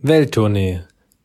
Welttournee,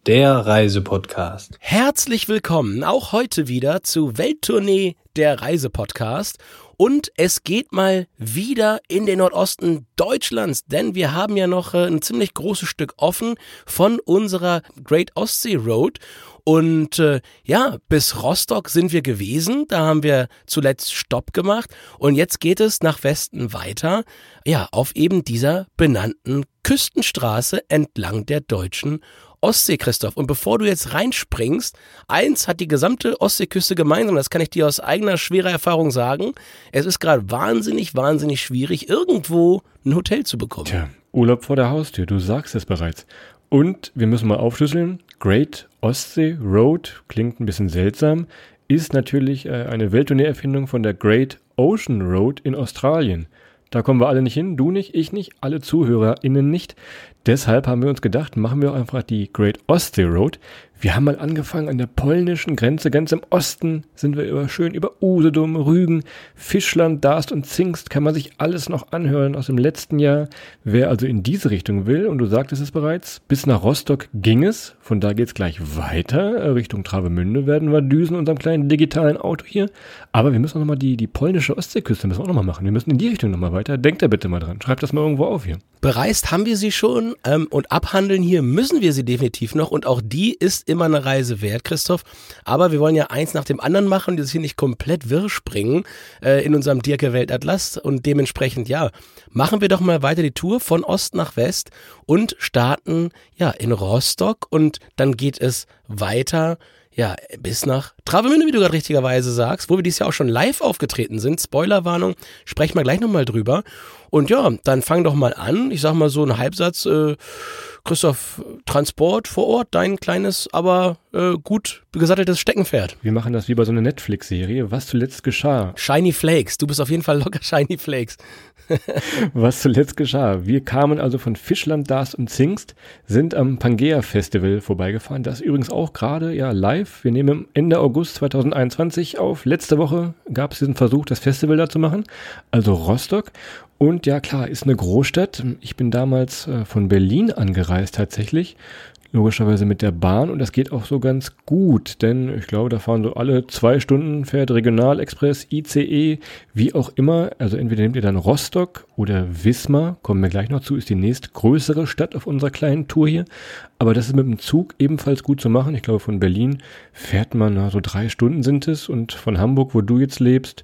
der Reisepodcast. Herzlich willkommen auch heute wieder zu Welttournee, der Reisepodcast. Und es geht mal wieder in den Nordosten Deutschlands, denn wir haben ja noch äh, ein ziemlich großes Stück offen von unserer Great Ostsee Road. Und äh, ja, bis Rostock sind wir gewesen. Da haben wir zuletzt Stopp gemacht. Und jetzt geht es nach Westen weiter. Ja, auf eben dieser benannten Küstenstraße entlang der deutschen Ostsee, Christoph. Und bevor du jetzt reinspringst, eins hat die gesamte Ostseeküste gemeinsam, das kann ich dir aus eigener schwerer Erfahrung sagen. Es ist gerade wahnsinnig, wahnsinnig schwierig, irgendwo ein Hotel zu bekommen. Tja, Urlaub vor der Haustür, du sagst es bereits. Und wir müssen mal aufschlüsseln, Great Ostsee Road klingt ein bisschen seltsam, ist natürlich äh, eine Welttournee-Erfindung von der Great Ocean Road in Australien. Da kommen wir alle nicht hin, du nicht, ich nicht, alle ZuhörerInnen nicht. Deshalb haben wir uns gedacht, machen wir einfach die Great Ostsee Road. Wir haben mal angefangen an der polnischen Grenze, ganz im Osten sind wir über, schön über Usedom, Rügen, Fischland, Darst und Zingst, kann man sich alles noch anhören aus dem letzten Jahr. Wer also in diese Richtung will, und du sagtest es bereits, bis nach Rostock ging es, von da geht's gleich weiter, Richtung Travemünde werden wir düsen, unserem kleinen digitalen Auto hier. Aber wir müssen nochmal die, die polnische Ostseeküste müssen wir auch nochmal machen. Wir müssen in die Richtung nochmal weiter. Denkt da bitte mal dran. Schreibt das mal irgendwo auf hier. Bereist haben wir sie schon ähm, und abhandeln hier müssen wir sie definitiv noch und auch die ist immer eine Reise wert, Christoph. Aber wir wollen ja eins nach dem anderen machen, das hier nicht komplett wirr springen äh, in unserem Dirke Weltatlas und dementsprechend ja, machen wir doch mal weiter die Tour von Ost nach West und starten ja in Rostock und dann geht es weiter ja, bis nach Travemünde, wie du gerade richtigerweise sagst, wo wir dieses Jahr auch schon live aufgetreten sind. Spoilerwarnung, sprechen wir gleich nochmal drüber. Und ja, dann fang doch mal an. Ich sag mal so einen Halbsatz. Äh, Christoph, Transport vor Ort, dein kleines, aber äh, gut gesatteltes Steckenpferd. Wir machen das wie bei so einer Netflix-Serie. Was zuletzt geschah? Shiny Flakes. Du bist auf jeden Fall locker Shiny Flakes. Was zuletzt geschah. Wir kamen also von Fischland, Dars und Zingst, sind am Pangea Festival vorbeigefahren. Das ist übrigens auch gerade ja live. Wir nehmen Ende August 2021 auf. Letzte Woche gab es diesen Versuch, das Festival da zu machen. Also Rostock. Und ja, klar, ist eine Großstadt. Ich bin damals äh, von Berlin angereist tatsächlich. Logischerweise mit der Bahn und das geht auch so ganz gut, denn ich glaube, da fahren so alle zwei Stunden fährt Regionalexpress, ICE, wie auch immer. Also entweder nehmt ihr dann Rostock oder Wismar, kommen wir gleich noch zu, ist die nächstgrößere Stadt auf unserer kleinen Tour hier. Aber das ist mit dem Zug ebenfalls gut zu machen. Ich glaube, von Berlin fährt man, na, so drei Stunden sind es und von Hamburg, wo du jetzt lebst,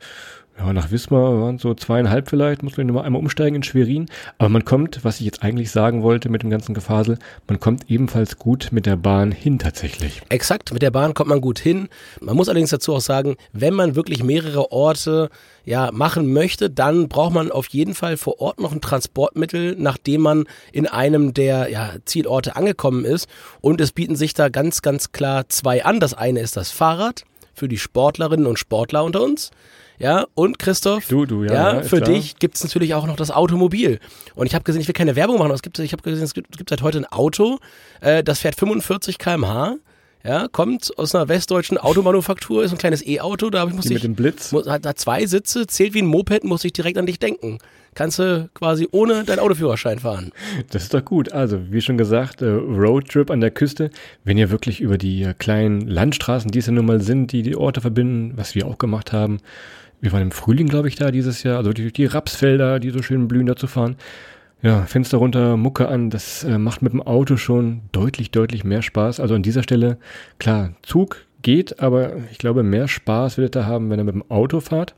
ja, nach Wismar waren so zweieinhalb vielleicht, muss man nochmal einmal umsteigen in Schwerin. Aber man kommt, was ich jetzt eigentlich sagen wollte mit dem ganzen Gefasel, man kommt ebenfalls gut mit der Bahn hin tatsächlich. Exakt, mit der Bahn kommt man gut hin. Man muss allerdings dazu auch sagen, wenn man wirklich mehrere Orte ja, machen möchte, dann braucht man auf jeden Fall vor Ort noch ein Transportmittel, nachdem man in einem der ja, Zielorte angekommen ist. Und es bieten sich da ganz, ganz klar zwei an. Das eine ist das Fahrrad für die Sportlerinnen und Sportler unter uns. Ja, und Christoph, du, du, ja, ja für klar. dich gibt es natürlich auch noch das Automobil. Und ich habe gesehen, ich will keine Werbung machen, aber es gibt, ich habe gesehen, es gibt, es gibt seit heute ein Auto, äh, das fährt 45 km/h. Ja, kommt aus einer westdeutschen Automanufaktur, ist ein kleines E-Auto, da muss Die ich. Mit dem Blitz. Muss, hat, hat zwei Sitze, zählt wie ein Moped, muss ich direkt an dich denken. Kannst du quasi ohne deinen Autoführerschein fahren. Das ist doch gut. Also, wie schon gesagt, äh, Roadtrip an der Küste. Wenn ihr wirklich über die äh, kleinen Landstraßen, die es ja nun mal sind, die die Orte verbinden, was wir auch gemacht haben, wir waren im Frühling, glaube ich, da dieses Jahr, also die, die Rapsfelder, die so schön blühen, da zu fahren. Ja, Fenster runter, Mucke an, das äh, macht mit dem Auto schon deutlich, deutlich mehr Spaß. Also an dieser Stelle, klar, Zug geht, aber ich glaube, mehr Spaß werdet ihr haben, wenn ihr mit dem Auto fahrt.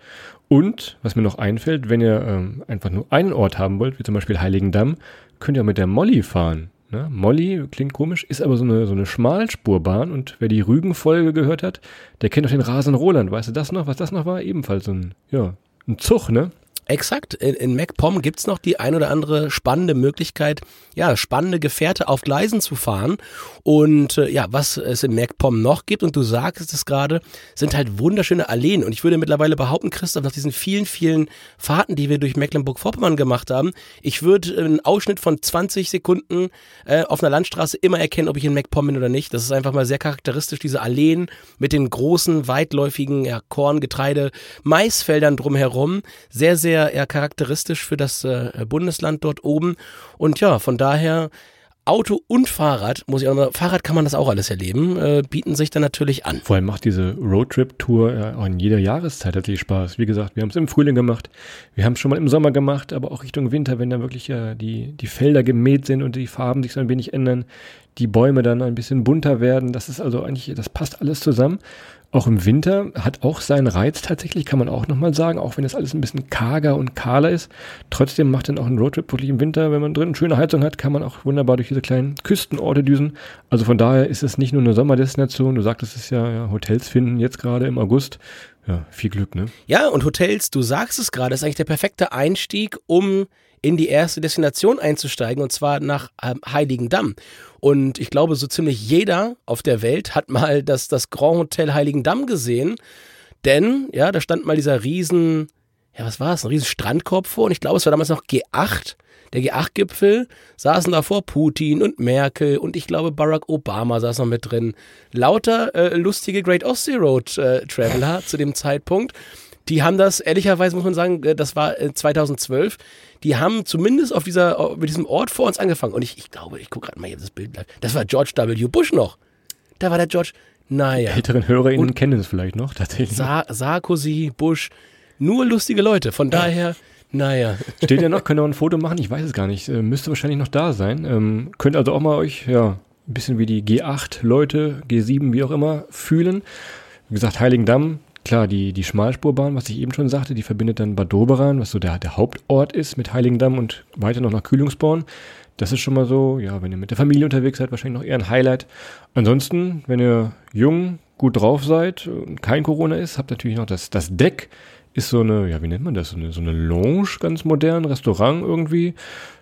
Und, was mir noch einfällt, wenn ihr ähm, einfach nur einen Ort haben wollt, wie zum Beispiel Heiligendamm, könnt ihr auch mit der Molly fahren. Ne? Molly klingt komisch, ist aber so eine, so eine Schmalspurbahn und wer die Rügen-Folge gehört hat, der kennt auch den Rasen Roland. Weißt du das noch, was das noch war? Ebenfalls so ein, ja, ein Zug, ne? Exakt. In, in MacPom gibt's noch die ein oder andere spannende Möglichkeit, ja, spannende Gefährte auf Gleisen zu fahren. Und äh, ja, was es in MacPom noch gibt, und du sagst es gerade, sind halt wunderschöne Alleen. Und ich würde mittlerweile behaupten, Christoph, nach diesen vielen, vielen Fahrten, die wir durch Mecklenburg-Vorpommern gemacht haben, ich würde einen Ausschnitt von 20 Sekunden äh, auf einer Landstraße immer erkennen, ob ich in MacPom bin oder nicht. Das ist einfach mal sehr charakteristisch, diese Alleen mit den großen, weitläufigen ja, Korn, Getreide, Maisfeldern drumherum. Sehr, sehr eher charakteristisch für das äh, Bundesland dort oben. Und ja, von daher Auto und Fahrrad, muss ich auch noch, Fahrrad kann man das auch alles erleben, äh, bieten sich dann natürlich an. Vor allem macht diese Roadtrip-Tour auch in jeder Jahreszeit tatsächlich Spaß. Wie gesagt, wir haben es im Frühling gemacht, wir haben es schon mal im Sommer gemacht, aber auch Richtung Winter, wenn dann wirklich ja die, die Felder gemäht sind und die Farben sich so ein wenig ändern, die Bäume dann ein bisschen bunter werden. Das ist also eigentlich, das passt alles zusammen. Auch im Winter hat auch seinen Reiz tatsächlich, kann man auch nochmal sagen, auch wenn das alles ein bisschen karger und kahler ist. Trotzdem macht dann auch ein Roadtrip wirklich im Winter, wenn man drin eine schöne Heizung hat, kann man auch wunderbar durch diese kleinen Küstenorte düsen. Also von daher ist es nicht nur eine Sommerdestination, du sagtest es ja, ja Hotels finden jetzt gerade im August. Ja, viel Glück, ne? Ja, und Hotels, du sagst es gerade, ist eigentlich der perfekte Einstieg, um in die erste Destination einzusteigen, und zwar nach ähm, Heiligendamm. Und ich glaube, so ziemlich jeder auf der Welt hat mal das, das Grand Hotel Heiligendamm gesehen. Denn, ja, da stand mal dieser riesen, ja, was war es, ein riesen Strandkorb vor. Und ich glaube, es war damals noch G8 der G8-Gipfel, saßen davor Putin und Merkel und ich glaube Barack Obama saß noch mit drin. Lauter äh, lustige Great Ostsee Road äh, Traveler zu dem Zeitpunkt. Die haben das, ehrlicherweise muss man sagen, äh, das war 2012, äh, die haben zumindest auf dieser, auf diesem Ort vor uns angefangen. Und ich, ich glaube, ich gucke gerade mal hier das Bild. Das war George W. Bush noch. Da war der George, naja. Älteren HörerInnen und kennen es vielleicht noch, tatsächlich. Sa Sarkozy, Bush, nur lustige Leute. Von daher, naja. Steht ja noch, könnt ihr auch ein Foto machen? Ich weiß es gar nicht. Äh, müsste wahrscheinlich noch da sein. Ähm, könnt also auch mal euch, ja, ein bisschen wie die G8-Leute, G7, wie auch immer, fühlen. Wie gesagt, Heiligendamm, Klar, die, die Schmalspurbahn, was ich eben schon sagte, die verbindet dann Bad Doberan, was so der, der Hauptort ist, mit Heiligendamm und weiter noch nach Kühlungsborn. Das ist schon mal so, ja, wenn ihr mit der Familie unterwegs seid, wahrscheinlich noch eher ein Highlight. Ansonsten, wenn ihr jung, gut drauf seid und kein Corona ist, habt natürlich noch das, das Deck. Ist so eine, ja, wie nennt man das? So eine, so eine Lounge, ganz modern, Restaurant irgendwie.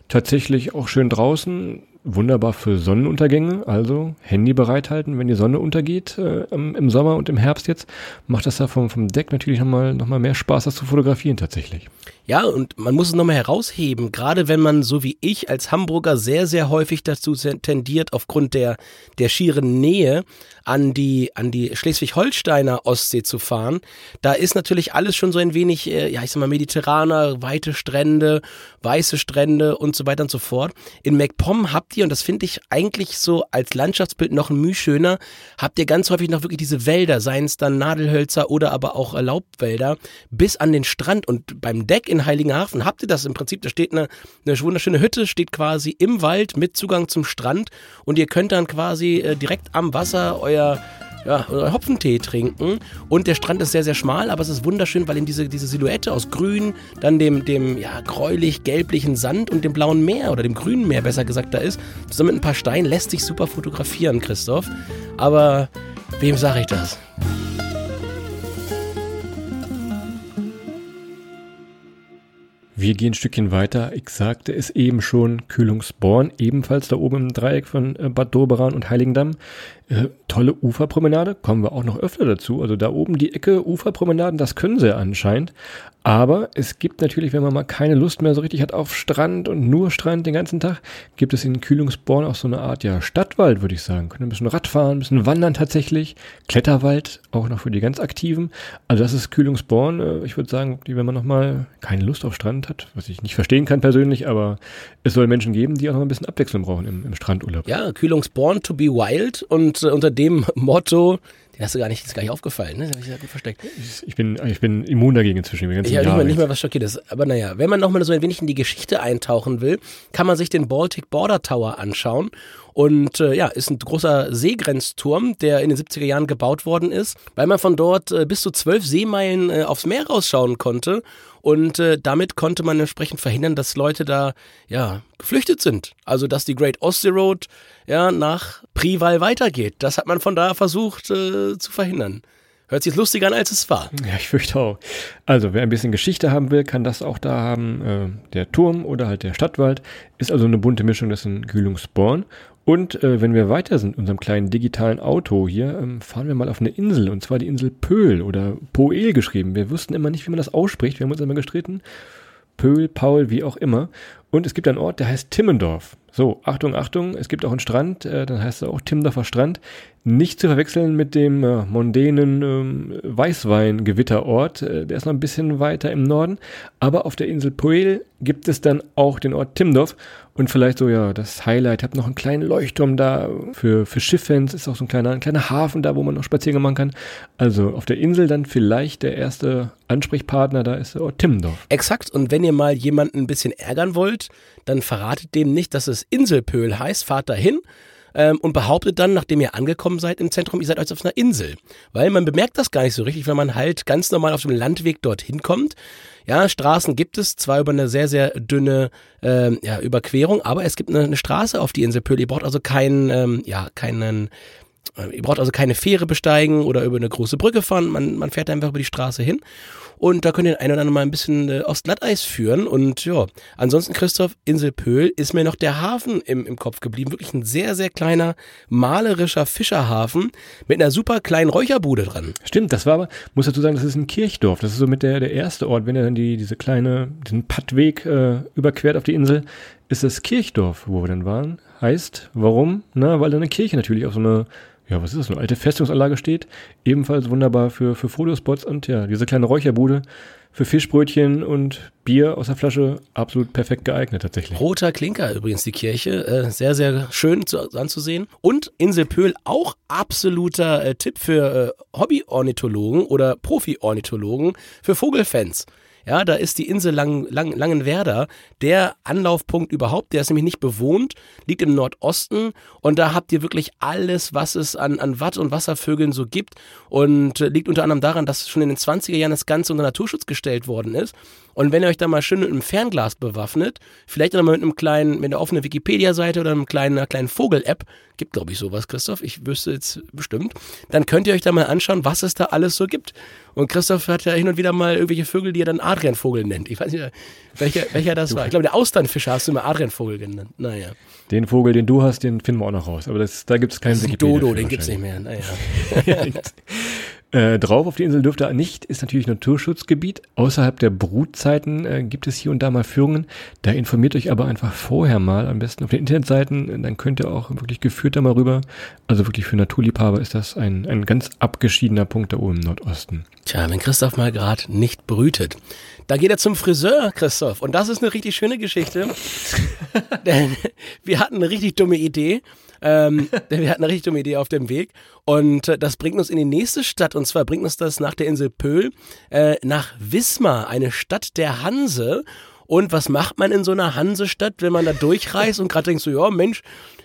Tatsächlich auch schön draußen wunderbar für Sonnenuntergänge. Also Handy bereithalten, wenn die Sonne untergeht äh, im Sommer und im Herbst jetzt, macht das da vom, vom Deck natürlich nochmal noch mal mehr Spaß, das zu fotografieren tatsächlich. Ja, und man muss es nochmal herausheben, gerade wenn man so wie ich als Hamburger sehr, sehr häufig dazu tendiert, aufgrund der, der schieren Nähe an die, an die Schleswig-Holsteiner Ostsee zu fahren. Da ist natürlich alles schon so ein wenig, äh, ja, ich sag mal, mediterraner, weite Strände, weiße Strände und so weiter und so fort. In MacPom habt ihr, und das finde ich eigentlich so als Landschaftsbild noch ein Mühe schöner, habt ihr ganz häufig noch wirklich diese Wälder, seien es dann Nadelhölzer oder aber auch Laubwälder, bis an den Strand. Und beim Deck in Heiligenhafen habt ihr das im Prinzip, da steht eine, eine wunderschöne Hütte, steht quasi im Wald mit Zugang zum Strand und ihr könnt dann quasi äh, direkt am Wasser euer ja, Hopfentee trinken. Und der Strand ist sehr, sehr schmal, aber es ist wunderschön, weil ihm diese, diese Silhouette aus Grün, dann dem, dem ja, gräulich-gelblichen Sand und dem blauen Meer oder dem grünen Meer besser gesagt da ist, zusammen mit ein paar Steinen, lässt sich super fotografieren, Christoph. Aber wem sage ich das? Wir gehen ein Stückchen weiter. Ich sagte es eben schon, Kühlungsborn, ebenfalls da oben im Dreieck von äh, Bad Doberan und Heiligendamm. Äh, tolle Uferpromenade, kommen wir auch noch öfter dazu. Also da oben die Ecke Uferpromenaden, das können sie anscheinend. Aber es gibt natürlich, wenn man mal keine Lust mehr so richtig hat auf Strand und nur Strand den ganzen Tag, gibt es in Kühlungsborn auch so eine Art ja Stadtwald, würde ich sagen. Können ein bisschen Radfahren, ein bisschen wandern tatsächlich. Kletterwald, auch noch für die ganz Aktiven. Also das ist Kühlungsborn. Äh, ich würde sagen, wenn man noch mal keine Lust auf Strand hat, was ich nicht verstehen kann persönlich, aber es soll Menschen geben, die auch noch ein bisschen Abwechslung brauchen im, im Strandurlaub. Ja, Kühlungsborn to be wild und äh, unter dem Motto den hast du gar nicht, ist gar nicht aufgefallen, ne? Habe ich ja gut versteckt. Ich bin, ich bin immun dagegen inzwischen. Ich habe nicht, mal, nicht mal was schockiert ist. Aber naja, wenn man nochmal so ein wenig in die Geschichte eintauchen will, kann man sich den Baltic Border Tower anschauen. Und äh, ja, ist ein großer Seegrenzturm, der in den 70er Jahren gebaut worden ist, weil man von dort äh, bis zu zwölf Seemeilen äh, aufs Meer rausschauen konnte. Und äh, damit konnte man entsprechend verhindern, dass Leute da ja geflüchtet sind. Also dass die Great Ostsee Road ja nach Prival weitergeht. Das hat man von da versucht äh, zu verhindern. Hört sich lustiger an, als es war. Ja, ich fürchte auch. Also, wer ein bisschen Geschichte haben will, kann das auch da haben. Äh, der Turm oder halt der Stadtwald ist also eine bunte Mischung, ein Kühlungsborn. Und äh, wenn wir weiter sind, in unserem kleinen digitalen Auto hier, ähm, fahren wir mal auf eine Insel, und zwar die Insel Pöhl oder Poel geschrieben. Wir wussten immer nicht, wie man das ausspricht. Wir haben uns immer gestritten. Pöhl, Paul, wie auch immer. Und es gibt einen Ort, der heißt Timmendorf. So, Achtung, Achtung, es gibt auch einen Strand, äh, dann heißt er auch Timmendorfer Strand. Nicht zu verwechseln mit dem äh, mondänen äh, Weißweingewitterort, äh, der ist noch ein bisschen weiter im Norden. Aber auf der Insel Poel gibt es dann auch den Ort Timmendorf. Und vielleicht so, ja, das Highlight, habt noch einen kleinen Leuchtturm da für, für Schifffans, ist auch so ein kleiner, ein kleiner Hafen da, wo man noch spazieren machen kann. Also auf der Insel dann vielleicht der erste Ansprechpartner, da ist der Ort Timmendorf. Exakt. Und wenn ihr mal jemanden ein bisschen ärgern wollt, dann verratet dem nicht, dass es Inselpöhl heißt, fahrt dahin ähm, und behauptet dann, nachdem ihr angekommen seid im Zentrum, ihr seid als auf einer Insel. Weil man bemerkt das gar nicht so richtig, wenn man halt ganz normal auf dem Landweg dorthin kommt. Ja, Straßen gibt es, zwar über eine sehr, sehr dünne ähm, ja, Überquerung, aber es gibt eine, eine Straße auf die Insel Pöhl. Ihr braucht also keinen, ähm, ja, keinen äh, Ihr braucht also keine Fähre besteigen oder über eine große Brücke fahren. Man, man fährt einfach über die Straße hin. Und da könnt ihr ein oder andere Mal ein bisschen äh, aufs Glatteis führen. Und ja, ansonsten, Christoph, Insel Pöhl ist mir noch der Hafen im, im Kopf geblieben. Wirklich ein sehr, sehr kleiner, malerischer Fischerhafen mit einer super kleinen Räucherbude dran. Stimmt, das war aber, muss dazu sagen, das ist ein Kirchdorf. Das ist so mit der, der erste Ort, wenn ihr dann die, diese kleine, diesen Pattweg äh, überquert auf die Insel, ist das Kirchdorf, wo wir dann waren. Heißt, warum? Na, weil da eine Kirche natürlich auf so eine ja, was ist das, eine alte Festungsanlage steht. Ebenfalls wunderbar für, für Fotospots und ja, diese kleine Räucherbude für Fischbrötchen und Bier aus der Flasche absolut perfekt geeignet tatsächlich. Roter Klinker übrigens die Kirche, äh, sehr, sehr schön zu, anzusehen. Und Insel Pöhl auch absoluter äh, Tipp für äh, Hobby-Ornithologen oder Profi-Ornithologen, für Vogelfans. Ja, da ist die Insel Lang, Lang, Langenwerder der Anlaufpunkt überhaupt. Der ist nämlich nicht bewohnt, liegt im Nordosten und da habt ihr wirklich alles, was es an, an Watt- und Wasservögeln so gibt und liegt unter anderem daran, dass schon in den 20er Jahren das Ganze unter Naturschutz gestellt worden ist. Und wenn ihr euch da mal schön mit einem Fernglas bewaffnet, vielleicht dann mal mit einem kleinen, mit einer offenen Wikipedia-Seite oder einem kleinen, einer kleinen Vogel-App, gibt glaube ich sowas, Christoph, ich wüsste jetzt bestimmt, dann könnt ihr euch da mal anschauen, was es da alles so gibt. Und Christoph hat ja hin und wieder mal irgendwelche Vögel, die er dann Adrianvogel nennt. Ich weiß nicht, welcher, welcher das war. Ich glaube, der Austernfischer hast du immer Adrianvogel genannt. Naja. Den Vogel, den du hast, den finden wir auch noch raus. Aber das, da gibt es keinen Wikipedia. Dodo, den gibt es nicht mehr. Naja. Äh, drauf auf die Insel dürfte er nicht, ist natürlich Naturschutzgebiet. Außerhalb der Brutzeiten äh, gibt es hier und da mal Führungen. Da informiert euch aber einfach vorher mal, am besten auf den Internetseiten, dann könnt ihr auch wirklich geführt da mal rüber. Also wirklich für Naturliebhaber ist das ein, ein ganz abgeschiedener Punkt da oben im Nordosten. Tja, wenn Christoph mal gerade nicht brütet, da geht er zum Friseur, Christoph. Und das ist eine richtig schöne Geschichte. Denn wir hatten eine richtig dumme Idee. Ähm, denn wir hatten eine richtig dumme Idee auf dem Weg. Und äh, das bringt uns in die nächste Stadt. Und zwar bringt uns das nach der Insel Pöhl äh, nach Wismar, eine Stadt der Hanse. Und was macht man in so einer Hansestadt, wenn man da durchreist und gerade denkt so, ja Mensch,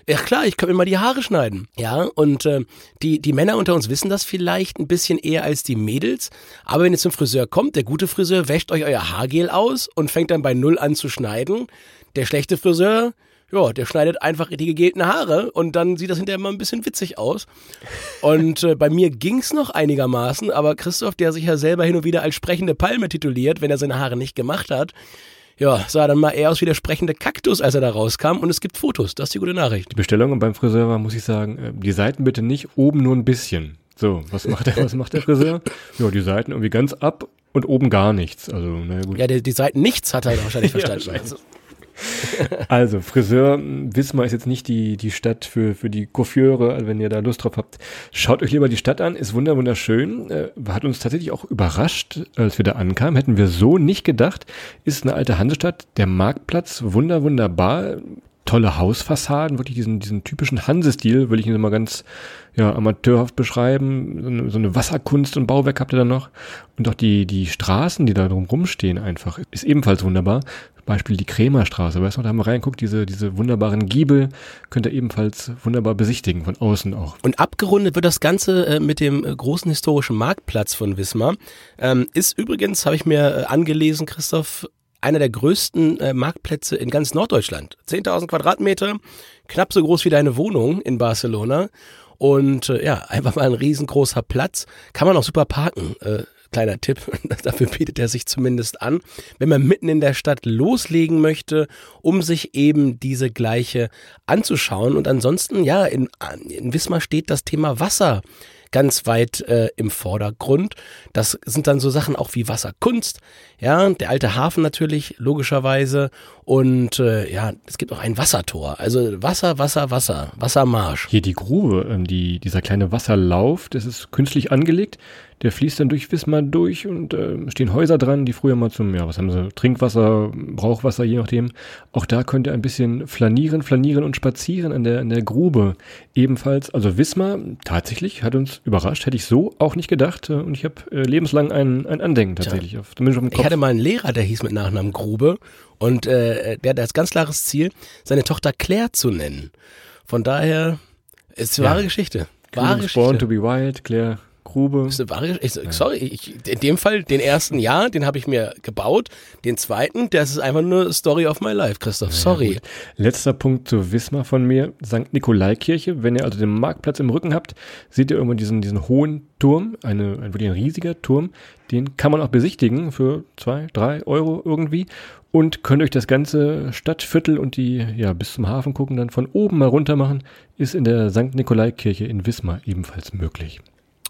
ja klar, ich kann mir mal die Haare schneiden. Ja, und äh, die, die Männer unter uns wissen das vielleicht ein bisschen eher als die Mädels. Aber wenn ihr zum Friseur kommt, der gute Friseur wäscht euch euer Haargel aus und fängt dann bei Null an zu schneiden. Der schlechte Friseur ja, der schneidet einfach die gegelten Haare und dann sieht das hinterher mal ein bisschen witzig aus. Und äh, bei mir ging's noch einigermaßen, aber Christoph, der sich ja selber hin und wieder als sprechende Palme tituliert, wenn er seine Haare nicht gemacht hat, ja, sah dann mal eher aus wie der sprechende Kaktus, als er da rauskam. Und es gibt Fotos, das ist die gute Nachricht. Die Bestellung beim Friseur war, muss ich sagen, äh, die Seiten bitte nicht, oben nur ein bisschen. So, was macht der, was macht der Friseur? Ja, die Seiten irgendwie ganz ab und oben gar nichts. Also, naja, gut. Ja, die, die Seiten nichts hat er wahrscheinlich verstanden. ja, also Friseur, Wismar ist jetzt nicht die, die Stadt für, für die Coiffeure, also wenn ihr da Lust drauf habt. Schaut euch lieber die Stadt an, ist wunder wunderschön. Äh, hat uns tatsächlich auch überrascht, als wir da ankamen. Hätten wir so nicht gedacht. Ist eine alte Hansestadt, der Marktplatz, wunder wunderbar tolle Hausfassaden, wirklich diesen, diesen typischen Hansestil, will ich ihn mal ganz ja, amateurhaft beschreiben. So eine, so eine Wasserkunst und Bauwerk habt ihr da noch. Und auch die, die Straßen, die da drum rumstehen einfach, ist ebenfalls wunderbar. Beispiel die Krämerstraße, weißt du, da haben wir reinguckt, diese, diese wunderbaren Giebel könnt ihr ebenfalls wunderbar besichtigen, von außen auch. Und abgerundet wird das Ganze äh, mit dem äh, großen historischen Marktplatz von Wismar. Ähm, ist übrigens, habe ich mir äh, angelesen, Christoph, einer der größten äh, Marktplätze in ganz Norddeutschland. 10.000 Quadratmeter, knapp so groß wie deine Wohnung in Barcelona. Und äh, ja, einfach mal ein riesengroßer Platz. Kann man auch super parken. Äh, kleiner Tipp, dafür bietet er sich zumindest an, wenn man mitten in der Stadt loslegen möchte, um sich eben diese gleiche anzuschauen. Und ansonsten, ja, in, in Wismar steht das Thema Wasser ganz weit äh, im Vordergrund. Das sind dann so Sachen auch wie Wasserkunst, ja, der alte Hafen natürlich, logischerweise. Und äh, ja, es gibt auch ein Wassertor. Also Wasser, Wasser, Wasser, Wassermarsch. Hier die Grube, ähm, die, dieser kleine Wasserlauf, das ist künstlich angelegt. Der fließt dann durch Wismar durch und äh, stehen Häuser dran, die früher mal zum, ja, was haben sie, Trinkwasser, Brauchwasser, je nachdem. Auch da könnt ihr ein bisschen flanieren, flanieren und spazieren an der, an der Grube. Ebenfalls, also Wismar, tatsächlich, hat uns überrascht, hätte ich so auch nicht gedacht. Äh, und ich habe äh, lebenslang ein, ein Andenken tatsächlich, auf, zumindest auf dem Kopf. Ich hatte mal einen Lehrer, der hieß mit Nachnamen Grube und äh, der hat das ganz klares Ziel, seine Tochter Claire zu nennen. Von daher, ist wahre ja. Geschichte. Wahre Geschichte. Born to be wild, Claire Grube. Ist eine wahre, ich, sorry, ich, in dem Fall, den ersten ja, den habe ich mir gebaut. Den zweiten, das ist einfach nur Story of my life, Christoph. Sorry. Ja, Letzter Punkt zu Wismar von mir. St. Nikolaikirche. Wenn ihr also den Marktplatz im Rücken habt, seht ihr irgendwann diesen, diesen hohen Turm, eine, ein, wirklich ein riesiger Turm. Den kann man auch besichtigen für zwei, drei Euro irgendwie und könnt euch das ganze Stadtviertel und die, ja, bis zum Hafen gucken, dann von oben mal runter machen, ist in der St. Nikolaikirche in Wismar ebenfalls möglich.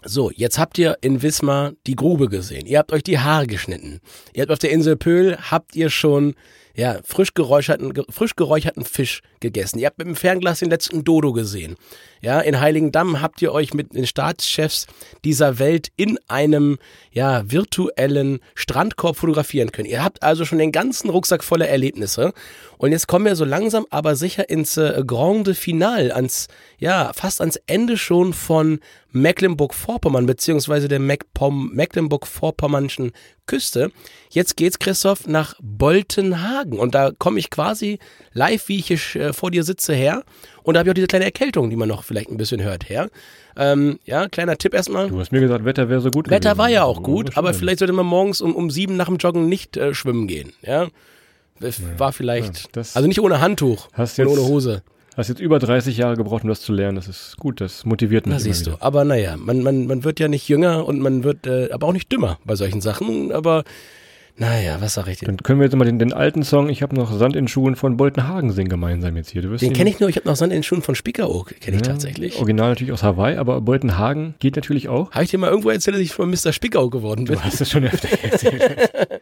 So, jetzt habt ihr in Wismar die Grube gesehen. Ihr habt euch die Haare geschnitten. Ihr habt auf der Insel Pöhl, habt ihr schon ja, frisch geräucherten, frisch geräucherten Fisch gegessen. Ihr habt mit dem Fernglas den letzten Dodo gesehen. Ja, in Heiligendamm habt ihr euch mit den Staatschefs dieser Welt in einem, ja, virtuellen Strandkorb fotografieren können. Ihr habt also schon den ganzen Rucksack voller Erlebnisse. Und jetzt kommen wir so langsam aber sicher ins äh, Grande Finale, ans, ja, fast ans Ende schon von Mecklenburg-Vorpommern, beziehungsweise der Mecklenburg-Vorpommernschen Küste. Jetzt geht's, Christoph, nach Boltenhagen. Und da komme ich quasi live, wie ich hier äh, vor dir sitze, her. Und da habe ich auch diese kleine Erkältung, die man noch vielleicht ein bisschen hört, her. Ähm, ja, kleiner Tipp erstmal. Du hast mir gesagt, Wetter wäre so gut Wetter gewesen. war ja auch gut, aber vielleicht sollte man morgens um, um sieben nach dem Joggen nicht äh, schwimmen gehen. Ja, das ja, war vielleicht, ja, also nicht ohne Handtuch hast und jetzt, ohne Hose. Hast jetzt über 30 Jahre gebraucht, um das zu lernen. Das ist gut, das motiviert mich. Da siehst wieder. du. Aber naja, man, man, man wird ja nicht jünger und man wird äh, aber auch nicht dümmer bei solchen Sachen. Aber naja, was sag ich dir? Dann können wir jetzt mal den, den alten Song Ich habe noch Sand in Schuhen von Boltenhagen singen gemeinsam jetzt hier. Du den kenne ich nur, ich habe noch Sand in Schuhen von Spiekeroog, kenne ich ja, tatsächlich. Original natürlich aus Hawaii, aber Boltenhagen geht natürlich auch. Habe ich dir mal irgendwo erzählt, dass ich von Mr. Spiekeroog geworden bin? Du hast es schon öfter erzählt.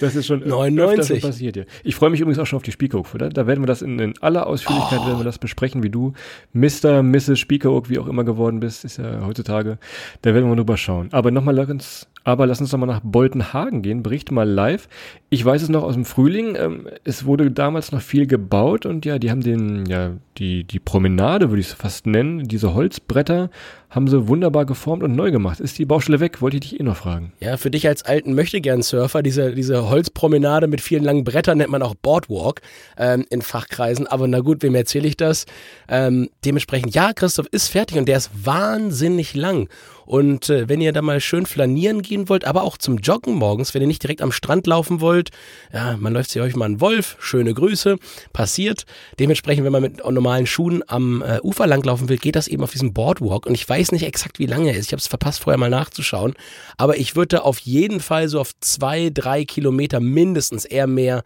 Das ist schon 99. schon passiert, ja. Ich freue mich übrigens auch schon auf die Spiekeroog. Da, da werden wir das in, in aller Ausführlichkeit oh. werden wir das besprechen, wie du Mr., Mrs. Spiekeroog, wie auch immer geworden bist, ist ja heutzutage. Da werden wir mal drüber schauen. Aber nochmal, Lorenz, aber lass uns doch mal nach Boltenhagen gehen. Berichte mal live. Ich weiß es noch aus dem Frühling. Ähm, es wurde damals noch viel gebaut und ja, die haben den, ja, die, die Promenade, würde ich es fast nennen, diese Holzbretter haben sie wunderbar geformt und neu gemacht. Ist die Baustelle weg? Wollte ich dich eh noch fragen. Ja, für dich als alten Möchtegern-Surfer, diese, diese Holzpromenade mit vielen langen Brettern nennt man auch Boardwalk ähm, in Fachkreisen. Aber na gut, wem erzähle ich das? Ähm, dementsprechend, ja, Christoph ist fertig und der ist wahnsinnig lang. Und äh, wenn ihr da mal schön flanieren gehen wollt, aber auch zum Joggen morgens, wenn ihr nicht direkt am Strand laufen wollt, ja, man läuft sich euch mal einen Wolf, schöne Grüße, passiert. Dementsprechend, wenn man mit normalen Schuhen am äh, Ufer langlaufen will, geht das eben auf diesem Boardwalk. Und ich weiß nicht exakt, wie lange er ist. Ich habe es verpasst, vorher mal nachzuschauen. Aber ich würde auf jeden Fall so auf zwei, drei Kilometer mindestens eher mehr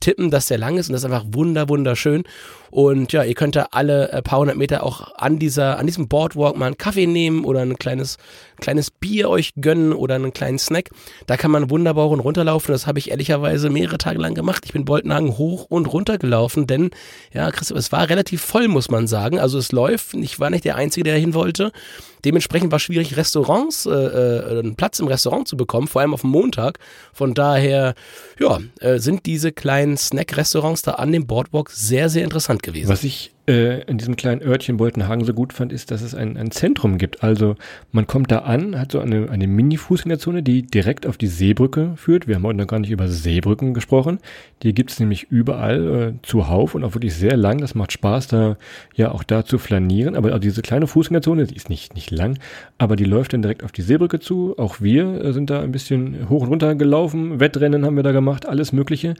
tippen, dass der lang ist. Und das ist einfach wunder, wunderschön. Und ja, ihr könnt da alle äh, paar hundert Meter auch an dieser, an diesem Boardwalk mal einen Kaffee nehmen oder ein kleines, kleines Bier euch gönnen oder einen kleinen Snack. Da kann man wunderbar und runterlaufen. Das habe ich ehrlicherweise mehrere Tage lang gemacht. Ich bin Boltenhagen hoch und runter gelaufen, denn ja, Christoph, es war relativ voll, muss man sagen. Also es läuft. Ich war nicht der Einzige, der hin wollte. Dementsprechend war es schwierig, Restaurants, äh, äh, einen Platz im Restaurant zu bekommen, vor allem auf dem Montag. Von daher, ja, äh, sind diese kleinen Snack-Restaurants da an dem Boardwalk sehr, sehr interessant gewesen. Was ich in diesem kleinen Örtchen Boltenhagen so gut fand, ist, dass es ein, ein Zentrum gibt. Also man kommt da an, hat so eine, eine Mini-Fußgängerzone, die direkt auf die Seebrücke führt. Wir haben heute noch gar nicht über Seebrücken gesprochen. Die gibt es nämlich überall äh, zuhauf und auch wirklich sehr lang. Das macht Spaß, da ja auch da zu flanieren. Aber also diese kleine Fußgängerzone, die ist nicht, nicht lang, aber die läuft dann direkt auf die Seebrücke zu. Auch wir äh, sind da ein bisschen hoch und runter gelaufen. Wettrennen haben wir da gemacht, alles Mögliche.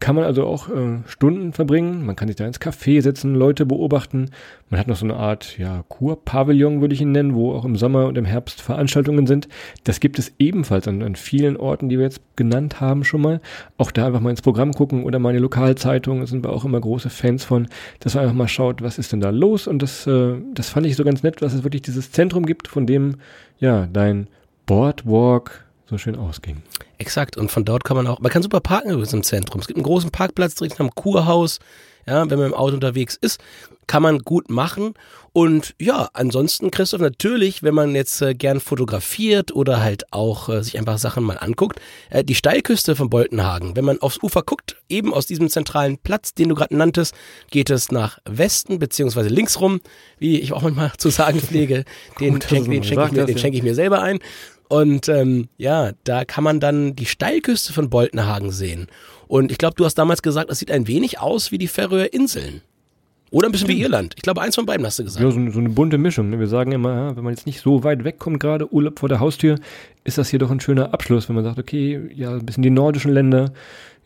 Kann man also auch äh, Stunden verbringen. Man kann sich da ins Café setzen, Leute beobachten. Man hat noch so eine Art ja, Kurpavillon, würde ich ihn nennen, wo auch im Sommer und im Herbst Veranstaltungen sind. Das gibt es ebenfalls an, an, vielen Orten, die wir jetzt genannt haben schon mal. Auch da einfach mal ins Programm gucken oder mal in die Lokalzeitung. Da sind wir auch immer große Fans von, dass man einfach mal schaut, was ist denn da los. Und das, äh, das fand ich so ganz nett, dass es wirklich dieses Zentrum gibt, von dem ja dein Boardwalk so schön ausging. Exakt. Und von dort kann man auch, man kann super parken übrigens im Zentrum. Es gibt einen großen Parkplatz direkt am Kurhaus. Ja, wenn man im Auto unterwegs ist, kann man gut machen. Und ja, ansonsten, Christoph, natürlich, wenn man jetzt äh, gern fotografiert oder halt auch äh, sich einfach Sachen mal anguckt, äh, die Steilküste von Boltenhagen, wenn man aufs Ufer guckt, eben aus diesem zentralen Platz, den du gerade nanntest, geht es nach Westen beziehungsweise links rum, wie ich auch manchmal zu sagen pflege. Den, schenke ich, mir, schenk ich mir selber ein. Und ähm, ja, da kann man dann die Steilküste von Boltenhagen sehen. Und ich glaube, du hast damals gesagt, das sieht ein wenig aus wie die Färöer Inseln. Oder ein bisschen wie Irland. Ich glaube, eins von beiden hast du gesagt. Ja, so, so eine bunte Mischung. Ne? Wir sagen immer, wenn man jetzt nicht so weit wegkommt, gerade Urlaub vor der Haustür, ist das hier doch ein schöner Abschluss, wenn man sagt, okay, ja, ein bisschen die nordischen Länder,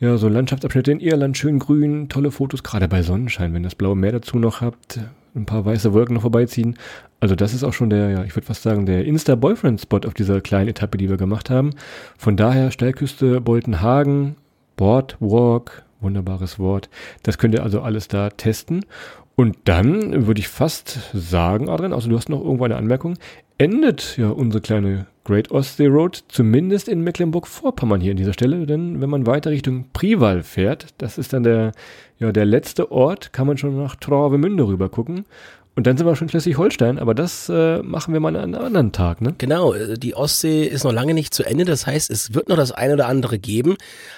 ja, so Landschaftsabschnitte in Irland, schön grün, tolle Fotos, gerade bei Sonnenschein, wenn das blaue Meer dazu noch habt, ein paar weiße Wolken noch vorbeiziehen. Also das ist auch schon der, ja, ich würde fast sagen, der Insta-Boyfriend-Spot auf dieser kleinen Etappe, die wir gemacht haben. Von daher Steilküste, Boltenhagen, Boardwalk, wunderbares Wort. Das könnt ihr also alles da testen. Und dann würde ich fast sagen, Adrian, also du hast noch irgendwo eine Anmerkung, endet ja unsere kleine Great Ostsee Road zumindest in Mecklenburg-Vorpommern hier an dieser Stelle, denn wenn man weiter Richtung Prival fährt, das ist dann der, ja, der letzte Ort, kann man schon nach Travemünde rüber gucken und dann sind wir schon Schleswig-Holstein, aber das äh, machen wir mal an einem anderen Tag, ne? Genau, äh, die Ostsee ist noch lange nicht zu Ende, das heißt, es wird noch das eine oder andere geben.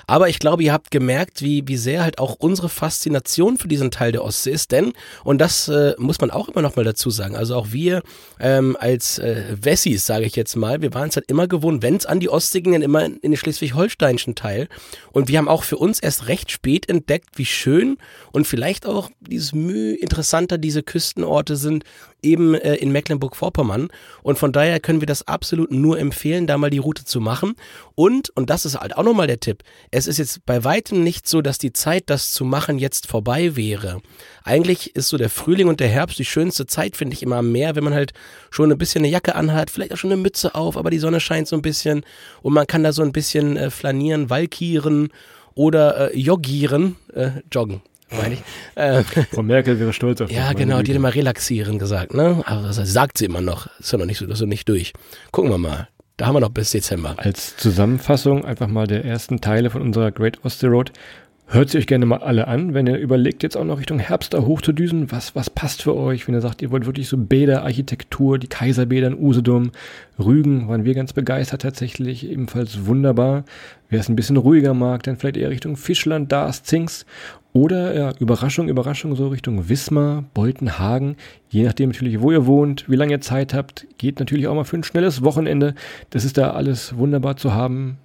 Aber ich glaube, ihr habt gemerkt, wie, wie sehr halt auch unsere Faszination für diesen Teil der Ostsee ist, denn, und das äh, muss man auch immer noch mal dazu sagen, also auch wir ähm, als äh, Wessis, sage ich jetzt mal, wir waren es halt immer gewohnt, wenn es an die Ostsee ging, dann immer in den schleswig-holsteinischen Teil. Und wir haben auch für uns erst recht spät entdeckt, wie schön und vielleicht auch dieses Mühe interessanter diese Küstenorte Standorte sind eben äh, in Mecklenburg-Vorpommern. Und von daher können wir das absolut nur empfehlen, da mal die Route zu machen. Und, und das ist halt auch nochmal der Tipp, es ist jetzt bei weitem nicht so, dass die Zeit, das zu machen, jetzt vorbei wäre. Eigentlich ist so der Frühling und der Herbst die schönste Zeit, finde ich immer am Meer, wenn man halt schon ein bisschen eine Jacke anhat, vielleicht auch schon eine Mütze auf, aber die Sonne scheint so ein bisschen und man kann da so ein bisschen äh, flanieren, walkieren oder äh, joggieren, äh, joggen, meine ich. Äh, Frau Merkel wäre stolz auf das. Ja, genau, die hat immer relaxieren gesagt, ne? Aber das sagt sie immer noch. Ist ja noch nicht so, das ist noch nicht durch. Gucken wir mal. Da haben wir noch bis Dezember. Als Zusammenfassung einfach mal der ersten Teile von unserer Great Osty Road. Hört sie euch gerne mal alle an, wenn ihr überlegt, jetzt auch noch Richtung Herbst da hochzudüsen, was, was passt für euch, wenn ihr sagt, ihr wollt wirklich so Bäder, Architektur, die Kaiserbäder in Usedom, Rügen, waren wir ganz begeistert tatsächlich, ebenfalls wunderbar. Wer es ein bisschen ruhiger mag, dann vielleicht eher Richtung Fischland, Dars, Zings oder ja, Überraschung, Überraschung, so Richtung Wismar, Boltenhagen, je nachdem natürlich, wo ihr wohnt, wie lange ihr Zeit habt, geht natürlich auch mal für ein schnelles Wochenende. Das ist da alles wunderbar zu haben,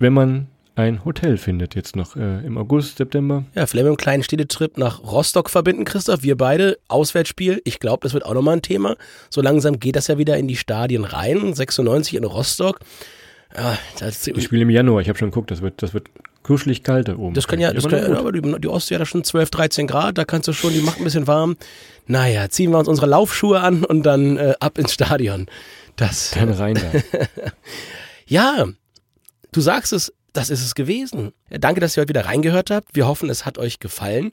wenn man ein Hotel findet, jetzt noch äh, im August, September. Ja, vielleicht mit einem kleinen Städtetrip nach Rostock verbinden, Christoph. Wir beide, Auswärtsspiel. Ich glaube, das wird auch nochmal ein Thema. So langsam geht das ja wieder in die Stadien rein. 96 in Rostock. Ja, das ich spiele im Januar, ich habe schon geguckt, das wird, das wird kuschelig kalt da oben. Das kann ja, das kann, aber die, die Ostsee hat da schon 12, 13 Grad, da kannst du schon, die macht ein bisschen warm. Naja, ziehen wir uns unsere Laufschuhe an und dann äh, ab ins Stadion. Das. Dann rein da. ja, du sagst es, das ist es gewesen. Danke, dass ihr heute wieder reingehört habt. Wir hoffen, es hat euch gefallen.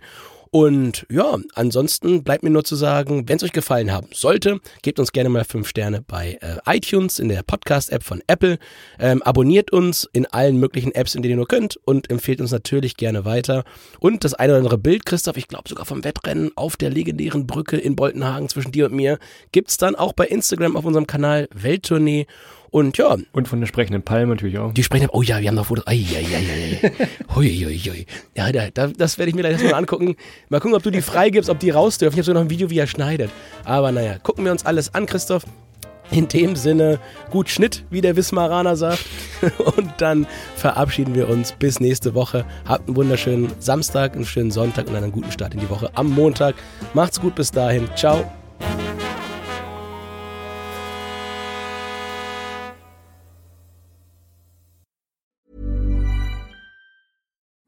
Und ja, ansonsten bleibt mir nur zu sagen, wenn es euch gefallen haben sollte, gebt uns gerne mal fünf Sterne bei äh, iTunes in der Podcast-App von Apple. Ähm, abonniert uns in allen möglichen Apps, in denen ihr nur könnt und empfehlt uns natürlich gerne weiter. Und das eine oder andere Bild, Christoph, ich glaube sogar vom Wettrennen auf der legendären Brücke in Boltenhagen zwischen dir und mir, gibt es dann auch bei Instagram auf unserem Kanal Welttournee. Und ja. Und von der sprechenden Palme natürlich auch. Die sprechende, oh ja, wir haben noch Fotos. Ai, ai, ai, ai. hui, hui, hui. Ja, da, das werde ich mir gleich erstmal angucken. Mal gucken, ob du die freigibst, ob die raus dürfen. Ich habe sogar noch ein Video, wie er schneidet. Aber naja, gucken wir uns alles an, Christoph. In dem Sinne, gut Schnitt, wie der Wismaraner sagt. Und dann verabschieden wir uns bis nächste Woche. Habt einen wunderschönen Samstag, einen schönen Sonntag und einen guten Start in die Woche am Montag. Macht's gut bis dahin. Ciao.